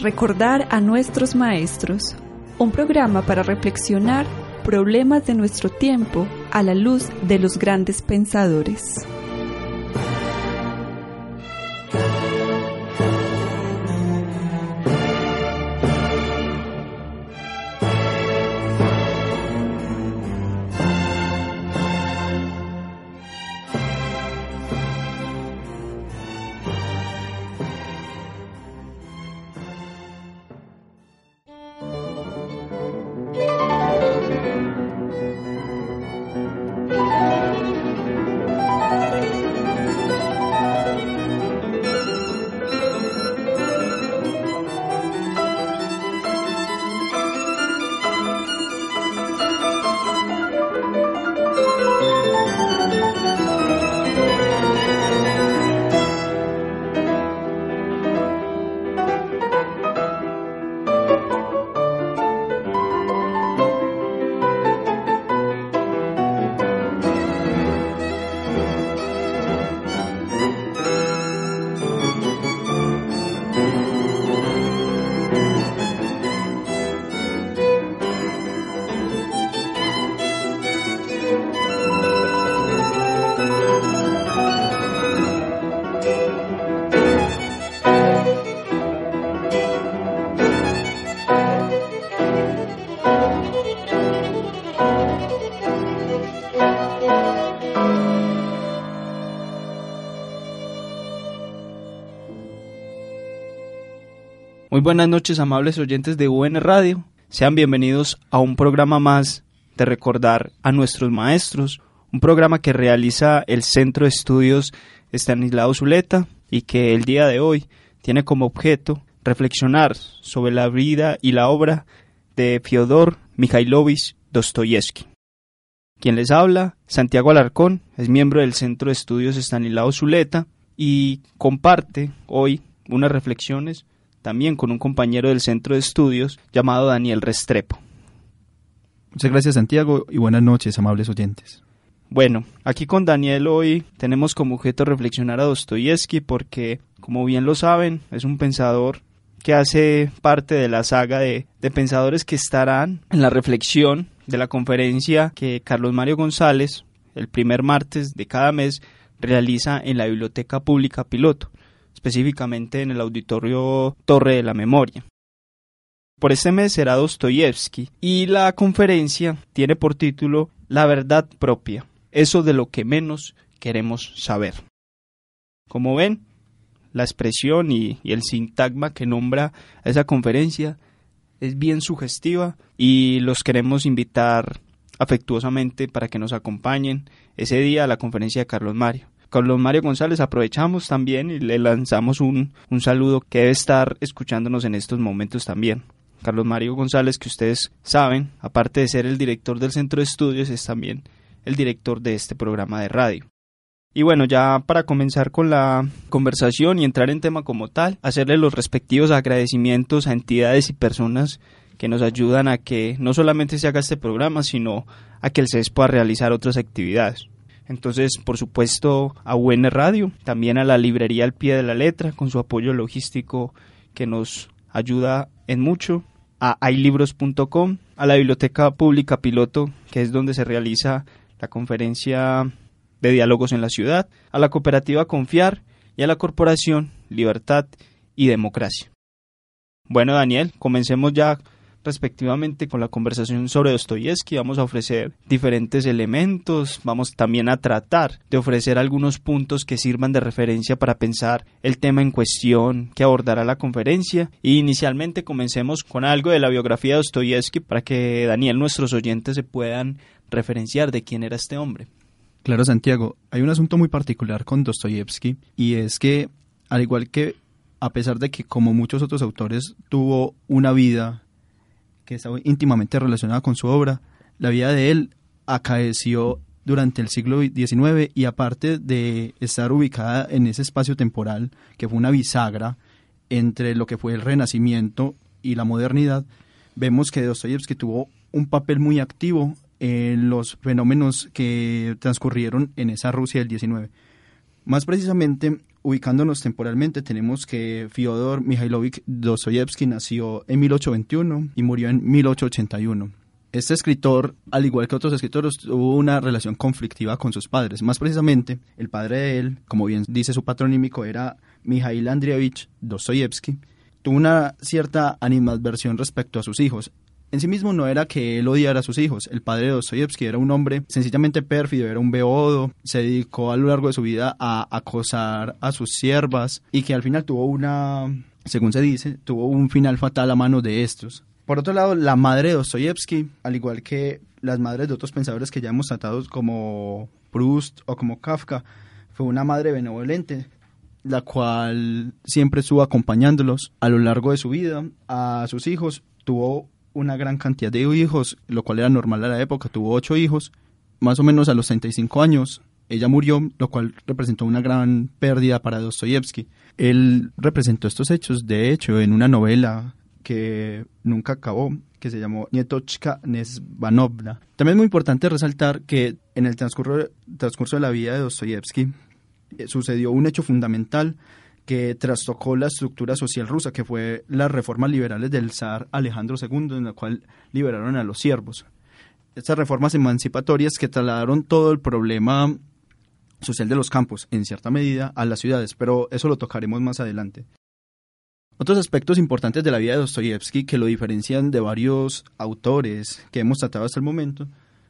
Recordar a nuestros maestros, un programa para reflexionar problemas de nuestro tiempo a la luz de los grandes pensadores. Muy buenas noches, amables oyentes de UN Radio. Sean bienvenidos a un programa más de recordar a nuestros maestros, un programa que realiza el Centro de Estudios Estanislao Zuleta y que el día de hoy tiene como objeto reflexionar sobre la vida y la obra de Fyodor Mikhailovich Dostoyevsky. Quien les habla, Santiago Alarcón, es miembro del Centro de Estudios Estanislao Zuleta y comparte hoy unas reflexiones también con un compañero del centro de estudios llamado Daniel Restrepo. Muchas gracias Santiago y buenas noches, amables oyentes. Bueno, aquí con Daniel hoy tenemos como objeto reflexionar a Dostoyevsky porque, como bien lo saben, es un pensador que hace parte de la saga de, de pensadores que estarán en la reflexión de la conferencia que Carlos Mario González, el primer martes de cada mes, realiza en la Biblioteca Pública Piloto específicamente en el Auditorio Torre de la Memoria. Por este mes será Dostoyevsky y la conferencia tiene por título La verdad propia, eso de lo que menos queremos saber. Como ven, la expresión y, y el sintagma que nombra esa conferencia es bien sugestiva y los queremos invitar afectuosamente para que nos acompañen ese día a la conferencia de Carlos Mario. Carlos Mario González aprovechamos también y le lanzamos un, un saludo que debe estar escuchándonos en estos momentos también. Carlos Mario González, que ustedes saben, aparte de ser el director del centro de estudios, es también el director de este programa de radio. Y bueno, ya para comenzar con la conversación y entrar en tema como tal, hacerle los respectivos agradecimientos a entidades y personas que nos ayudan a que no solamente se haga este programa, sino a que el CES pueda realizar otras actividades. Entonces, por supuesto, a UN Radio, también a la librería al pie de la letra, con su apoyo logístico que nos ayuda en mucho, a iLibros.com, a la Biblioteca Pública Piloto, que es donde se realiza la conferencia de diálogos en la ciudad, a la cooperativa Confiar y a la corporación Libertad y Democracia. Bueno, Daniel, comencemos ya respectivamente con la conversación sobre Dostoyevsky. Vamos a ofrecer diferentes elementos, vamos también a tratar de ofrecer algunos puntos que sirvan de referencia para pensar el tema en cuestión que abordará la conferencia. Y inicialmente comencemos con algo de la biografía de Dostoyevsky para que Daniel, nuestros oyentes, se puedan referenciar de quién era este hombre. Claro, Santiago, hay un asunto muy particular con Dostoyevsky y es que, al igual que a pesar de que como muchos otros autores tuvo una vida que está íntimamente relacionada con su obra. La vida de él acaeció durante el siglo XIX y aparte de estar ubicada en ese espacio temporal que fue una bisagra entre lo que fue el Renacimiento y la modernidad, vemos que Dostoyevsky tuvo un papel muy activo en los fenómenos que transcurrieron en esa Rusia del XIX. Más precisamente, ubicándonos temporalmente, tenemos que Fyodor Mikhailovich Dostoyevsky nació en 1821 y murió en 1881. Este escritor, al igual que otros escritores, tuvo una relación conflictiva con sus padres. Más precisamente, el padre de él, como bien dice su patronímico, era Mikhail Andrievich Dostoyevsky, tuvo una cierta animadversión respecto a sus hijos. En sí mismo no era que él odiara a sus hijos. El padre de Dostoyevsky era un hombre sencillamente pérfido, era un beodo, se dedicó a lo largo de su vida a acosar a sus siervas y que al final tuvo una, según se dice, tuvo un final fatal a manos de estos. Por otro lado, la madre de Dostoyevsky, al igual que las madres de otros pensadores que ya hemos tratado como Proust o como Kafka, fue una madre benevolente, la cual siempre estuvo acompañándolos a lo largo de su vida, a sus hijos, tuvo una gran cantidad de hijos, lo cual era normal a la época, tuvo ocho hijos, más o menos a los 35 años, ella murió, lo cual representó una gran pérdida para Dostoyevsky. Él representó estos hechos, de hecho, en una novela que nunca acabó, que se llamó Nietochka Nesvanovna. También es muy importante resaltar que en el transcurso, transcurso de la vida de Dostoyevsky eh, sucedió un hecho fundamental que trastocó la estructura social rusa, que fue las reformas liberales del zar Alejandro II, en la cual liberaron a los siervos. Estas reformas emancipatorias que trasladaron todo el problema social de los campos, en cierta medida, a las ciudades, pero eso lo tocaremos más adelante. Otros aspectos importantes de la vida de Dostoyevsky que lo diferencian de varios autores que hemos tratado hasta el momento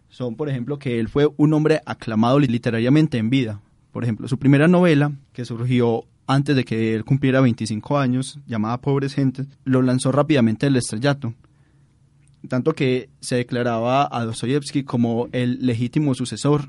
son, por ejemplo, que él fue un hombre aclamado literariamente en vida. Por ejemplo, su primera novela, que surgió antes de que él cumpliera 25 años, llamada Pobres Gentes, lo lanzó rápidamente el estrellato. Tanto que se declaraba a Dostoyevsky como el legítimo sucesor,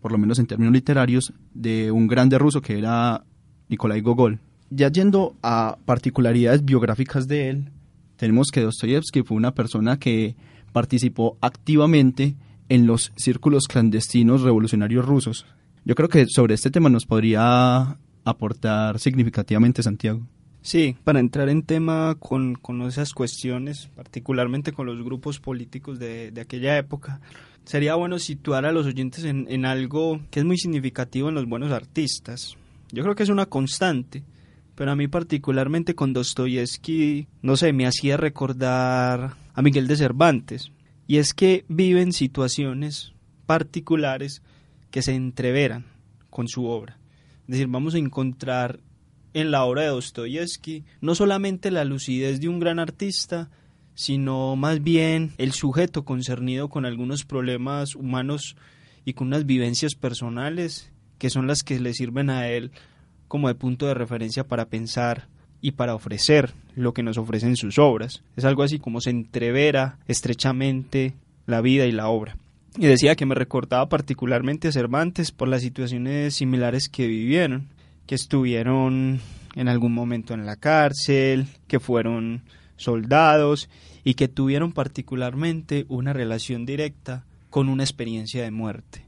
por lo menos en términos literarios, de un grande ruso que era Nikolai Gogol. Ya yendo a particularidades biográficas de él, tenemos que Dostoyevsky fue una persona que participó activamente en los círculos clandestinos revolucionarios rusos. Yo creo que sobre este tema nos podría aportar significativamente Santiago. Sí, para entrar en tema con, esas cuestiones, particularmente con los grupos políticos de, aquella época, sería bueno situar a los oyentes en, en algo que es muy significativo en los buenos artistas. Yo creo que es una constante, pero a mí particularmente con Dostoyevsky, no sé, me hacía recordar a Miguel de Cervantes. Y es que viven situaciones particulares que se entreveran con su obra. Es decir, vamos a encontrar en la obra de Dostoyevsky no solamente la lucidez de un gran artista, sino más bien el sujeto concernido con algunos problemas humanos y con unas vivencias personales que son las que le sirven a él como de punto de referencia para pensar y para ofrecer lo que nos ofrecen sus obras. Es algo así como se entrevera estrechamente la vida y la obra y decía que me recordaba particularmente a Cervantes por las situaciones similares que vivieron, que estuvieron en algún momento en la cárcel, que fueron soldados y que tuvieron particularmente una relación directa con una experiencia de muerte,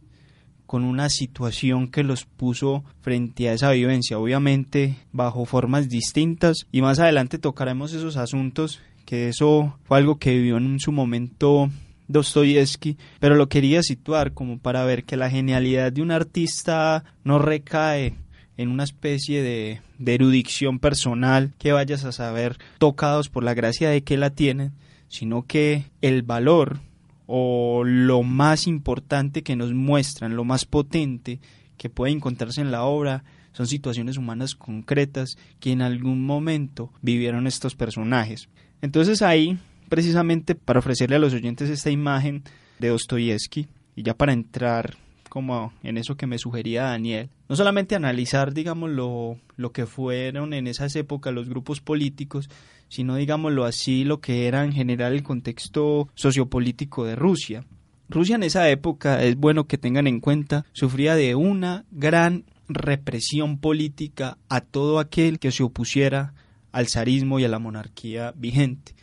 con una situación que los puso frente a esa vivencia, obviamente bajo formas distintas. Y más adelante tocaremos esos asuntos que eso fue algo que vivió en su momento Dostoyevsky, pero lo quería situar como para ver que la genialidad de un artista no recae en una especie de, erudición personal que vayas a saber tocados por la gracia de que la tienen, sino que el valor o lo más importante que nos muestran, lo más potente que puede encontrarse en la obra, son situaciones humanas concretas que en algún momento vivieron estos personajes. Entonces ahí precisamente para ofrecerle a los oyentes esta imagen de Dostoyevsky y ya para entrar como en eso que me sugería Daniel, no solamente analizar, digamos, lo, lo que fueron en esas épocas los grupos políticos, sino, digámoslo así, lo que era en general el contexto sociopolítico de Rusia. Rusia en esa época, es bueno que tengan en cuenta, sufría de una gran represión política a todo aquel que se opusiera al zarismo y a la monarquía vigente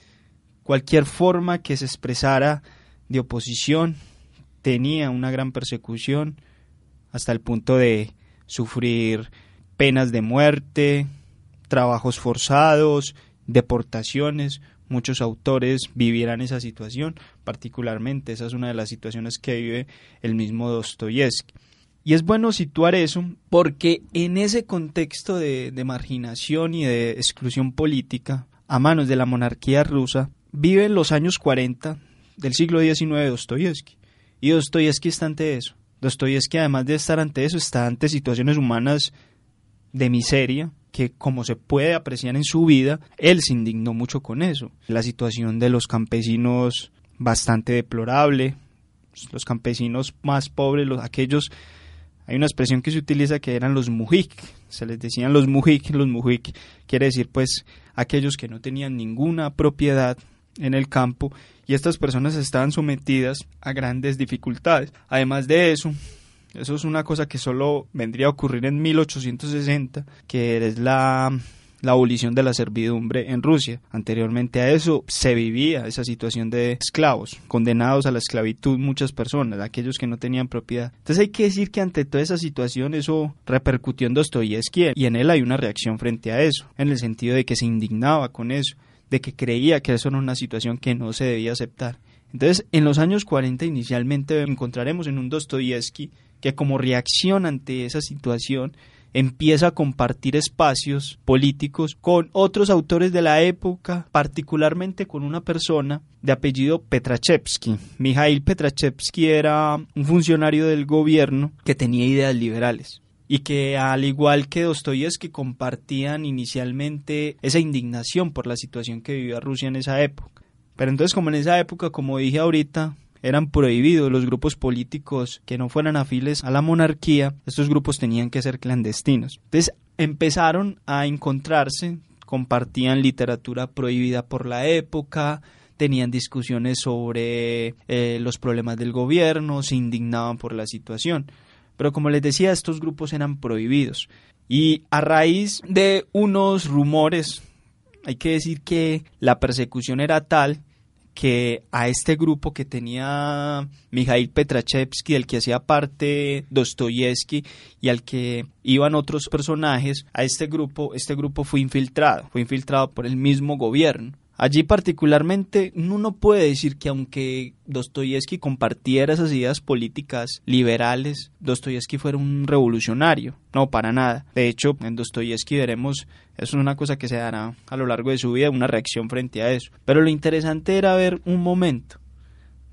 cualquier forma que se expresara de oposición tenía una gran persecución hasta el punto de sufrir penas de muerte, trabajos forzados, deportaciones. Muchos autores vivieran esa situación, particularmente esa es una de las situaciones que vive el mismo Dostoyevsky. Y es bueno situar eso porque en ese contexto de, de marginación y de exclusión política a manos de la monarquía rusa, viven los años 40 del siglo XIX de Dostoyevsky. Y Dostoyevsky está ante eso. Dostoyevsky, además de estar ante eso, está ante situaciones humanas de miseria, que como se puede apreciar en su vida, él se indignó mucho con eso. La situación de los campesinos bastante deplorable, los campesinos más pobres, los, aquellos hay una expresión que se utiliza que eran los mujik, se les decían los mujik, los mujik quiere decir pues aquellos que no tenían ninguna propiedad en el campo y estas personas estaban sometidas a grandes dificultades. Además de eso, eso es una cosa que solo vendría a ocurrir en 1860, que es la la abolición de la servidumbre en Rusia. Anteriormente a eso se vivía esa situación de esclavos, condenados a la esclavitud muchas personas, aquellos que no tenían propiedad. Entonces hay que decir que ante toda esa situación eso repercutió en Dostoyevsky y en él hay una reacción frente a eso, en el sentido de que se indignaba con eso, de que creía que eso era una situación que no se debía aceptar. Entonces, en los años 40 inicialmente encontraremos en un Dostoyevsky que como reacción ante esa situación empieza a compartir espacios políticos con otros autores de la época, particularmente con una persona de apellido Petrachevsky. Mikhail Petrachevsky era un funcionario del gobierno que tenía ideas liberales y que al igual que Dostoyevsky compartían inicialmente esa indignación por la situación que vivía Rusia en esa época. Pero entonces como en esa época, como dije ahorita, eran prohibidos los grupos políticos que no fueran afiles a la monarquía, estos grupos tenían que ser clandestinos. Entonces empezaron a encontrarse, compartían literatura prohibida por la época, tenían discusiones sobre eh, los problemas del gobierno, se indignaban por la situación. Pero como les decía, estos grupos eran prohibidos. Y a raíz de unos rumores, hay que decir que la persecución era tal que a este grupo que tenía Mikhail Petrachevsky, del que hacía parte Dostoyevsky y al que iban otros personajes, a este grupo, este grupo fue infiltrado, fue infiltrado por el mismo gobierno. Allí particularmente uno puede decir que aunque Dostoyevsky compartiera esas ideas políticas liberales, Dostoyevsky fuera un revolucionario. No, para nada. De hecho, en Dostoyevsky veremos, eso es una cosa que se dará a lo largo de su vida, una reacción frente a eso. Pero lo interesante era ver un momento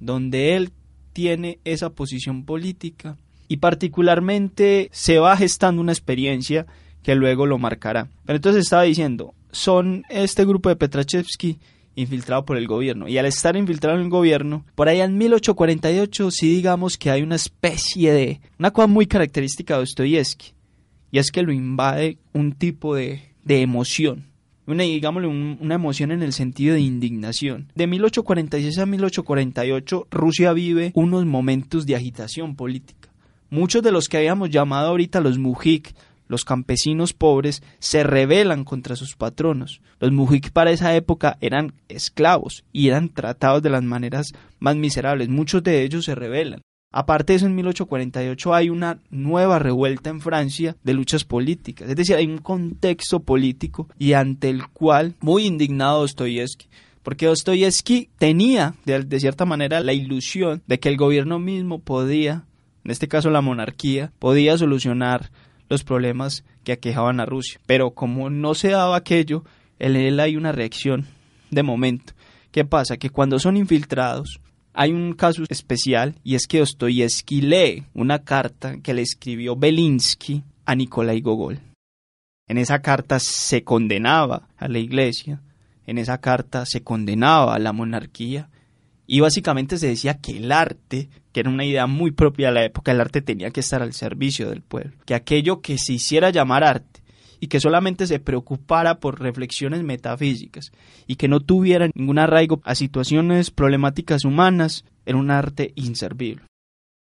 donde él tiene esa posición política y particularmente se va gestando una experiencia que luego lo marcará. Pero entonces estaba diciendo, son este grupo de Petrachevsky infiltrado por el gobierno. Y al estar infiltrado en el gobierno, por allá en 1848 sí digamos que hay una especie de... una cosa muy característica de Dostoyevsky. Y es que lo invade un tipo de, de emoción. Una, digámosle, una emoción en el sentido de indignación. De 1846 a 1848, Rusia vive unos momentos de agitación política. Muchos de los que habíamos llamado ahorita los mujik, los campesinos pobres se rebelan contra sus patronos. Los mujik para esa época eran esclavos y eran tratados de las maneras más miserables. Muchos de ellos se rebelan. Aparte de eso, en 1848 hay una nueva revuelta en Francia de luchas políticas. Es decir, hay un contexto político y ante el cual, muy indignado Dostoyevsky, porque Dostoyevsky tenía, de, de, cierta manera, la ilusión de que el gobierno mismo podía, en este caso la monarquía, podía solucionar los problemas que aquejaban a Rusia. Pero como no se daba aquello, en él hay una reacción de momento. ¿Qué pasa? Que cuando son infiltrados, hay un caso especial y es que Dostoyevsky lee una carta que le escribió Belinsky a Nikolai Gogol. En esa carta se condenaba a la iglesia, en esa carta se condenaba a la monarquía y básicamente se decía que el arte, que era una idea muy propia de la época, el arte tenía que estar al servicio del pueblo, que aquello que se hiciera llamar arte y que solamente se preocupara por reflexiones metafísicas y que no tuviera ningún arraigo a situaciones problemáticas humanas, era un arte inservible.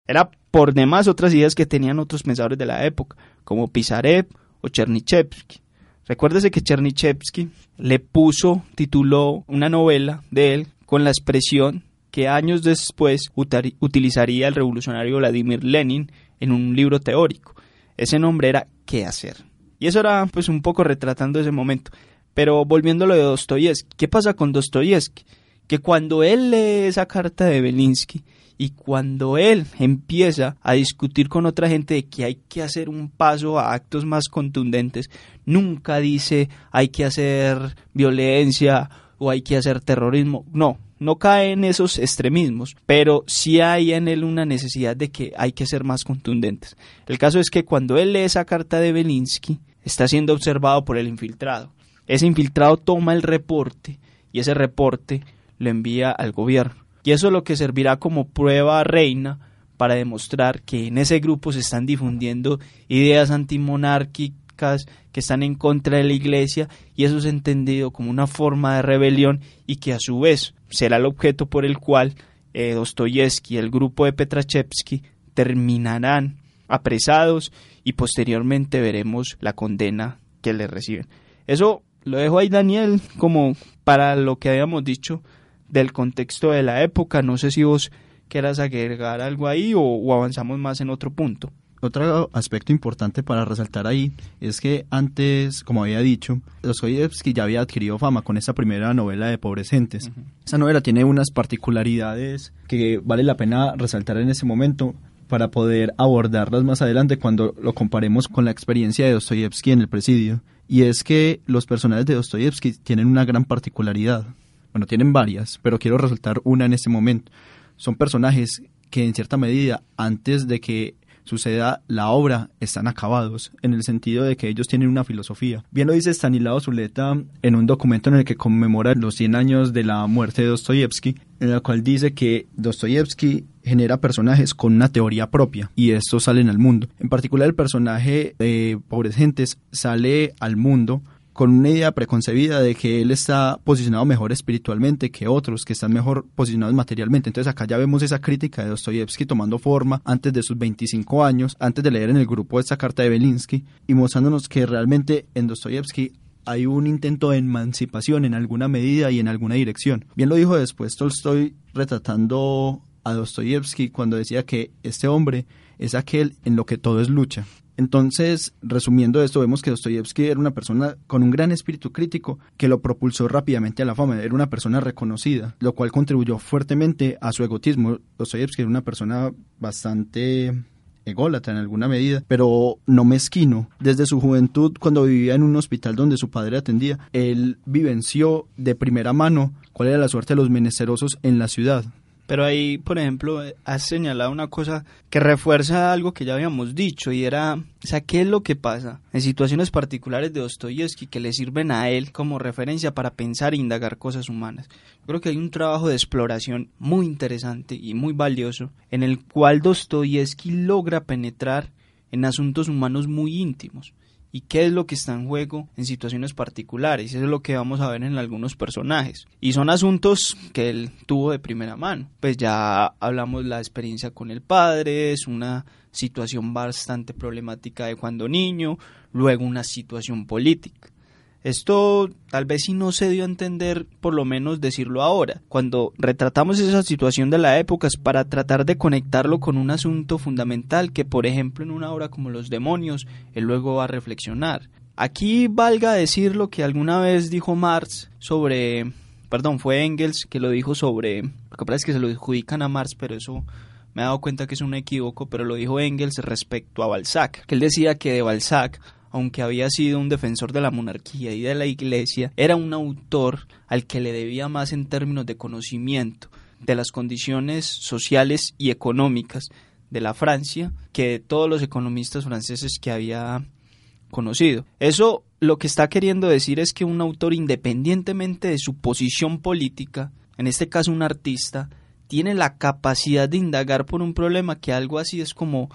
Era por demás otras ideas que tenían otros pensadores de la época, como Pisarev o Chernyshevsky. Recuérdese que Chernyshevsky le puso, tituló una novela de él con la expresión que años después utilizaría el revolucionario Vladimir Lenin en un libro teórico. Ese nombre era ¿Qué hacer? Y eso era pues un poco retratando ese momento. Pero volviendo a lo de Dostoyevsky, ¿qué pasa con Dostoyevsky? Que cuando él lee esa carta de Belinsky Y cuando él empieza a discutir con otra gente de que hay que hacer un paso a actos más contundentes, nunca dice hay que hacer violencia o hay que hacer terrorismo. No, no cae en esos extremismos, pero sí hay en él una necesidad de que hay que ser más contundentes. El caso es que cuando él lee esa carta de Belinsky, está siendo observado por el infiltrado. Ese infiltrado toma el reporte y ese reporte lo envía al gobierno. Y eso es lo que servirá como prueba reina para demostrar que en ese grupo se están difundiendo ideas antimonárquicas que están en contra de la iglesia y eso es entendido como una forma de rebelión y que a su vez será el objeto por el cual eh, Dostoyevsky y el grupo de Petrachevsky terminarán apresados y posteriormente veremos la condena que le reciben. Eso lo dejo ahí Daniel como para lo que habíamos dicho del contexto de la época. No sé si vos quieras agregar algo ahí o, avanzamos más en otro punto. Otro aspecto importante para resaltar ahí es que antes, como había dicho, Dostoyevsky ya había adquirido fama con esa primera novela de Pobres Gentes. Esa novela tiene unas particularidades que vale la pena resaltar en ese momento para poder abordarlas más adelante cuando lo comparemos con la experiencia de Dostoyevsky en el presidio. Y es que los personajes de Dostoyevsky tienen una gran particularidad. Bueno, tienen varias, pero quiero resaltar una en este momento. Son personajes que en cierta medida, antes de que suceda la obra, están acabados, en el sentido de que ellos tienen una filosofía. Bien lo dice Stanislao Zuleta en un documento en el que conmemora los 100 años de la muerte de Dostoyevsky, en el cual dice que Dostoyevsky genera personajes con una teoría propia y estos salen al mundo. En particular el personaje de Pobres Gentes sale al mundo con una idea preconcebida de que él está posicionado mejor espiritualmente que otros que están mejor posicionados materialmente. Entonces acá ya vemos esa crítica de Dostoyevsky tomando forma antes de sus 25 años, antes de leer en el grupo esta carta de Belinsky y mostrándonos que realmente en Dostoyevsky hay un intento de emancipación en alguna medida y en alguna dirección. Bien lo dijo después Tolstoy retratando a Dostoyevsky cuando decía que este hombre es aquel en lo que todo es lucha. Entonces, resumiendo esto, vemos que Dostoyevsky era una persona con un gran espíritu crítico que lo propulsó rápidamente a la fama. Era una persona reconocida, lo cual contribuyó fuertemente a su egotismo. Dostoyevsky era una persona bastante ególatra en alguna medida, pero no mezquino. Desde su juventud, cuando vivía en un hospital donde su padre atendía, él vivenció de primera mano cuál era la suerte de los menesterosos en la ciudad. Pero ahí, por ejemplo, has señalado una cosa que refuerza algo que ya habíamos dicho y era, o sea, ¿qué es lo que pasa en situaciones particulares de Dostoyevsky que le sirven a él como referencia para pensar e indagar cosas humanas? Yo creo que hay un trabajo de exploración muy interesante y muy valioso en el cual Dostoyevsky logra penetrar en asuntos humanos muy íntimos y qué es lo que está en juego en situaciones particulares. Eso es lo que vamos a ver en algunos personajes. Y son asuntos que él tuvo de primera mano. Pues ya hablamos la experiencia con el padre, es una situación bastante problemática de cuando niño, luego una situación política. Esto tal vez si no se dio a entender, por lo menos decirlo ahora. Cuando retratamos esa situación de la época es para tratar de conectarlo con un asunto fundamental que, por ejemplo, en una obra como Los demonios, él luego va a reflexionar. Aquí valga decir lo que alguna vez dijo Marx sobre, perdón, fue Engels que lo dijo sobre, lo que pasa es que se lo adjudican a Marx, pero eso me he dado cuenta que es un equívoco, pero lo dijo Engels respecto a Balzac, que él decía que de Balzac aunque había sido un defensor de la monarquía y de la iglesia, era un autor al que le debía más en términos de conocimiento de las condiciones sociales y económicas de la Francia que de todos los economistas franceses que había conocido. Eso lo que está queriendo decir es que un autor, independientemente de su posición política, en este caso un artista, tiene la capacidad de indagar por un problema que algo así es como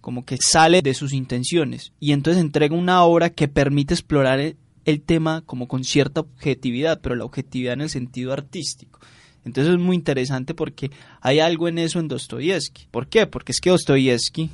como que sale de sus intenciones y entonces entrega una obra que permite explorar el, tema como con cierta objetividad, pero la objetividad en el sentido artístico. Entonces es muy interesante porque hay algo en eso en Dostoyevsky. ¿Por qué? Porque es que Dostoyevsky,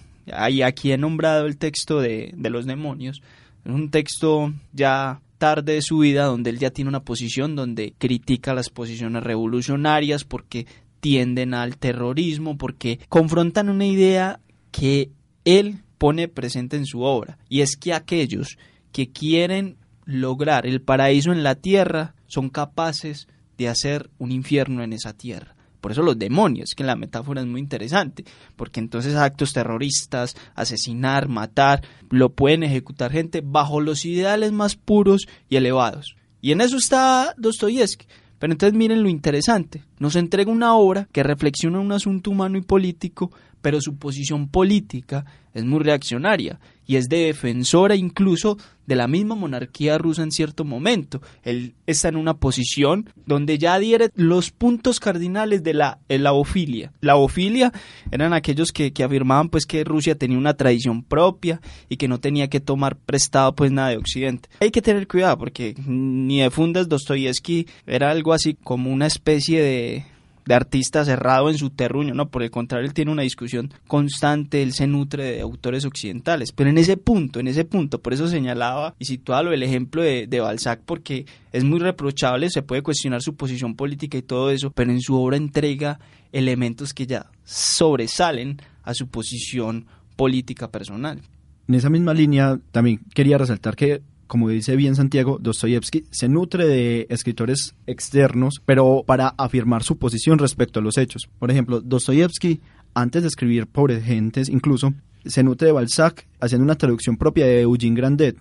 y aquí he nombrado el texto de, de los demonios, es un texto ya tarde de su vida donde él ya tiene una posición donde critica las posiciones revolucionarias porque tienden al terrorismo, porque confrontan una idea que él pone presente en su obra, y es que aquellos que quieren lograr el paraíso en la tierra son capaces de hacer un infierno en esa tierra, Por eso los demonios, que la metáfora es muy interesante, porque entonces actos terroristas, asesinar, matar, lo pueden ejecutar gente bajo los ideales más puros y elevados. Y en eso está Dostoyevsky. Pero entonces miren lo interesante, nos entrega una obra que reflexiona un asunto humano y político, pero su posición política es muy reaccionaria y es de defensora incluso de la misma monarquía rusa en cierto momento. Él está en una posición donde ya adhiere los puntos cardinales de la laofilia. La ofilia eran aquellos que, que, afirmaban pues que Rusia tenía una tradición propia y que no tenía que tomar prestado pues nada de Occidente. Hay que tener cuidado porque ni de fundas Dostoyevsky era algo así como una especie de de artista cerrado en su terruño, no, por el contrario, él tiene una discusión constante, él se nutre de autores occidentales, pero en ese punto, en ese punto, por eso señalaba y situaba el ejemplo de, de Balzac, porque es muy reprochable, se puede cuestionar su posición política y todo eso, pero en su obra entrega elementos que ya sobresalen a su posición política personal. En esa misma línea también quería resaltar que como dice bien Santiago, Dostoyevsky se nutre de escritores externos, pero para afirmar su posición respecto a los hechos. Por ejemplo, Dostoyevsky, antes de escribir Pobres Gentes, incluso, se nutre de Balzac haciendo una traducción propia de Eugene Grandet,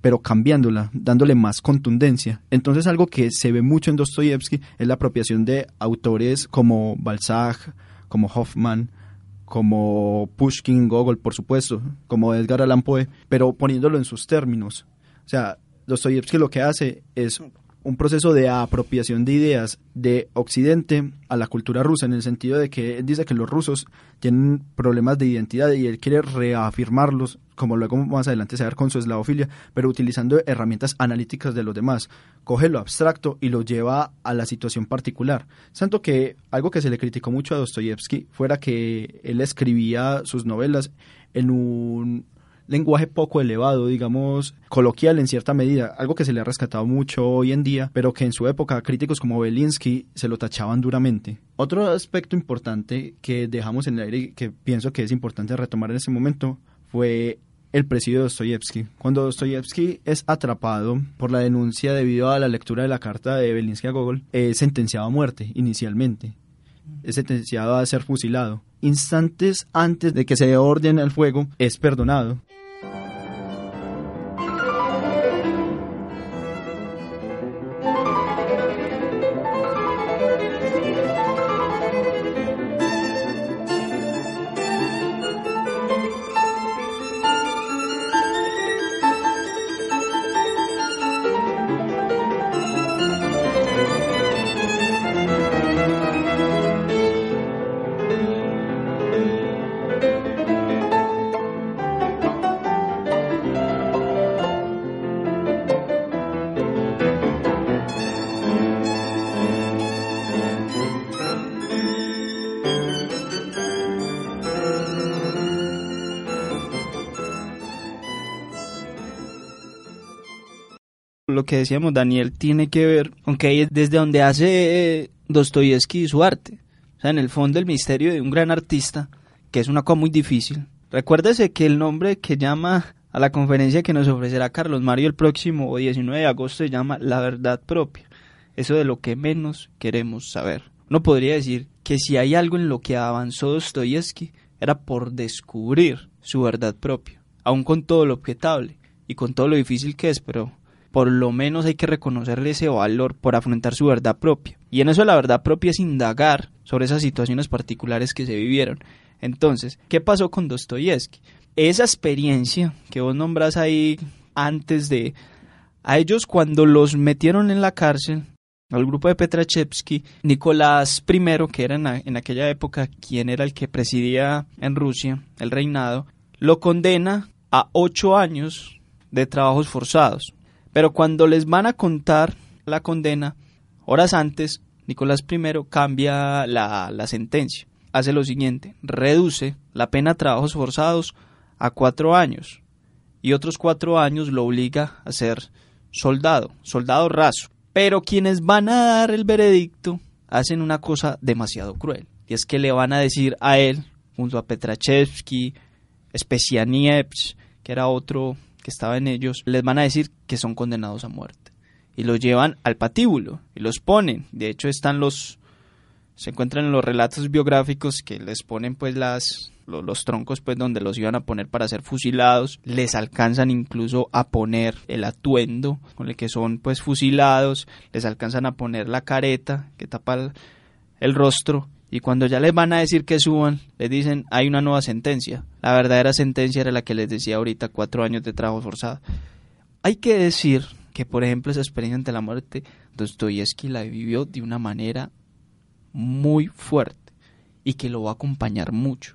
pero cambiándola, dándole más contundencia. Entonces algo que se ve mucho en Dostoyevsky es la apropiación de autores como Balzac, como Hoffman, como Pushkin, Gogol, por supuesto, como Edgar Allan Poe, pero poniéndolo en sus términos. O sea, Dostoyevsky lo que hace es un proceso de apropiación de ideas de Occidente a la cultura rusa, en el sentido de que él dice que los rusos tienen problemas de identidad y él quiere reafirmarlos, como luego más adelante se va a ver con su eslavofilia, pero utilizando herramientas analíticas de los demás. Coge lo abstracto y lo lleva a la situación particular. Tanto que algo que se le criticó mucho a Dostoyevsky fuera que él escribía sus novelas en un lenguaje poco elevado, digamos, coloquial en cierta medida, algo que se le ha rescatado mucho hoy en día, pero que en su época críticos como Belinsky se lo tachaban duramente. Otro aspecto importante que dejamos en el aire y que pienso que es importante retomar en este momento fue el presidio de Dostoyevsky. Cuando Dostoyevsky es atrapado por la denuncia debido a la lectura de la carta de Belinsky a Gogol, es sentenciado a muerte inicialmente. Es sentenciado a ser fusilado. Instantes antes de que se dé orden al fuego, es perdonado. Que decíamos Daniel tiene que ver con que ahí es desde donde hace Dostoyevsky su arte. O sea, en el fondo el misterio de un gran artista, que es una cosa muy difícil. Recuérdese que el nombre que llama a la conferencia que nos ofrecerá Carlos Mario el próximo 19 de agosto se llama La verdad propia. Eso de lo que menos queremos saber. Uno podría decir que si hay algo en lo que avanzó Dostoyevsky era por descubrir su verdad propia, aun con todo lo objetable y con todo lo difícil que es, pero por lo menos hay que reconocerle ese valor por afrontar su verdad propia. Y en eso la verdad propia es indagar sobre esas situaciones particulares que se vivieron. Entonces, ¿qué pasó con Dostoyevsky? Esa experiencia que vos nombras ahí antes de... A ellos cuando los metieron en la cárcel, al grupo de Petrachevsky, Nicolás I, que era en, en aquella época quien era el que presidía en Rusia el reinado, lo condena a ocho años de trabajos forzados. Pero cuando les van a contar la condena, horas antes, Nicolás I cambia la, sentencia. Hace lo siguiente, reduce la pena a trabajos forzados a cuatro años y otros cuatro años lo obliga a ser soldado, soldado raso. Pero quienes van a dar el veredicto hacen una cosa demasiado cruel. Y es que le van a decir a él, junto a Petrachevsky, Specianievs, que era otro que estaba en ellos, les van a decir que son condenados a muerte. Y los llevan al patíbulo y los ponen. De hecho, están los, se encuentran en los relatos biográficos que les ponen pues las los, troncos pues donde los iban a poner para ser fusilados, les alcanzan incluso a poner el atuendo con el que son pues fusilados, les alcanzan a poner la careta que tapa el rostro y cuando ya les van a decir que suban, les dicen hay una nueva sentencia. La verdadera sentencia era la que les decía ahorita, cuatro años de trabajo forzado. Hay que decir que, por ejemplo, esa experiencia ante la muerte, Dostoyevsky la vivió de una manera muy fuerte y que lo va a acompañar mucho.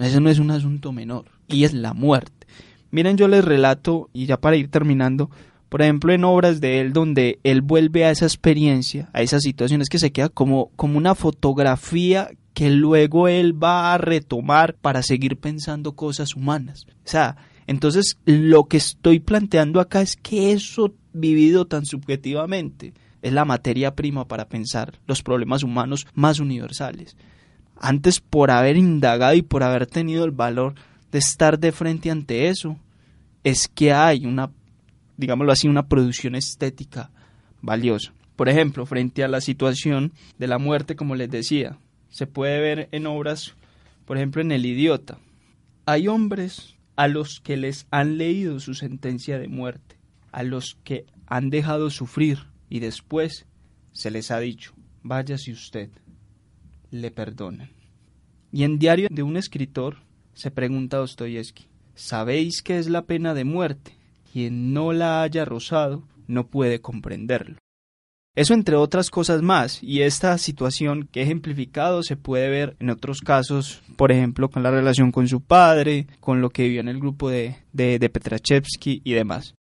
ese no es un asunto menor y es la muerte. Miren, yo les relato, y ya para ir terminando, por ejemplo, en obras de él donde él vuelve a esa experiencia, a esas situaciones que se queda como, como una fotografía que luego él va a retomar para seguir pensando cosas humanas. O sea, entonces lo que estoy planteando acá es que eso vivido tan subjetivamente es la materia prima para pensar los problemas humanos más universales. Antes por haber indagado y por haber tenido el valor de estar de frente ante eso, es que hay una digámoslo así, una producción estética valiosa. Por ejemplo, frente a la situación de la muerte, como les decía, se puede ver en obras, por ejemplo, en El Idiota. Hay hombres a los que les han leído su sentencia de muerte, a los que han dejado sufrir y después se les ha dicho, váyase usted, le perdonan. Y en Diario de un escritor se pregunta Dostoyevsky, ¿sabéis qué es la pena de muerte? Quien no la haya rozado no puede comprenderlo. Eso entre otras cosas más, y esta situación que he ejemplificado se puede ver en otros casos, por ejemplo, con la relación con su padre, con lo que vivió en el grupo de, de, de Petrachevsky y demás.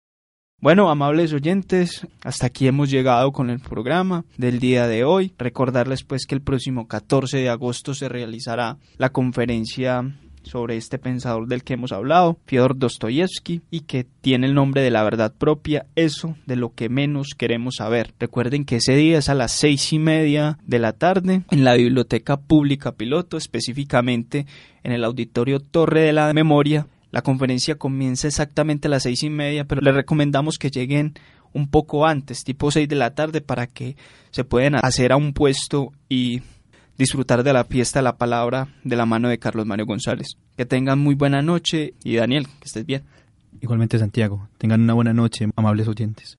Bueno, amables oyentes, hasta aquí hemos llegado con el programa del día de hoy. Recordarles pues que el próximo 14 de agosto se realizará la conferencia sobre este pensador del que hemos hablado, Fyodor Dostoyevsky, y que tiene el nombre de la verdad propia, eso de lo que menos queremos saber. Recuerden que ese día es a las seis y media de la tarde en la Biblioteca Pública Piloto, específicamente en el Auditorio Torre de la Memoria. La conferencia comienza exactamente a las seis y media, pero les recomendamos que lleguen un poco antes, tipo seis de la tarde, para que se puedan hacer a un puesto y disfrutar de la fiesta de la palabra de la mano de Carlos Mario González. Que tengan muy buena noche y Daniel, que estés bien. Igualmente Santiago, tengan una buena noche, amables oyentes.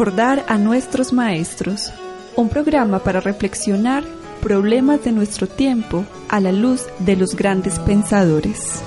Recordar a nuestros maestros, un programa para reflexionar problemas de nuestro tiempo a la luz de los grandes pensadores.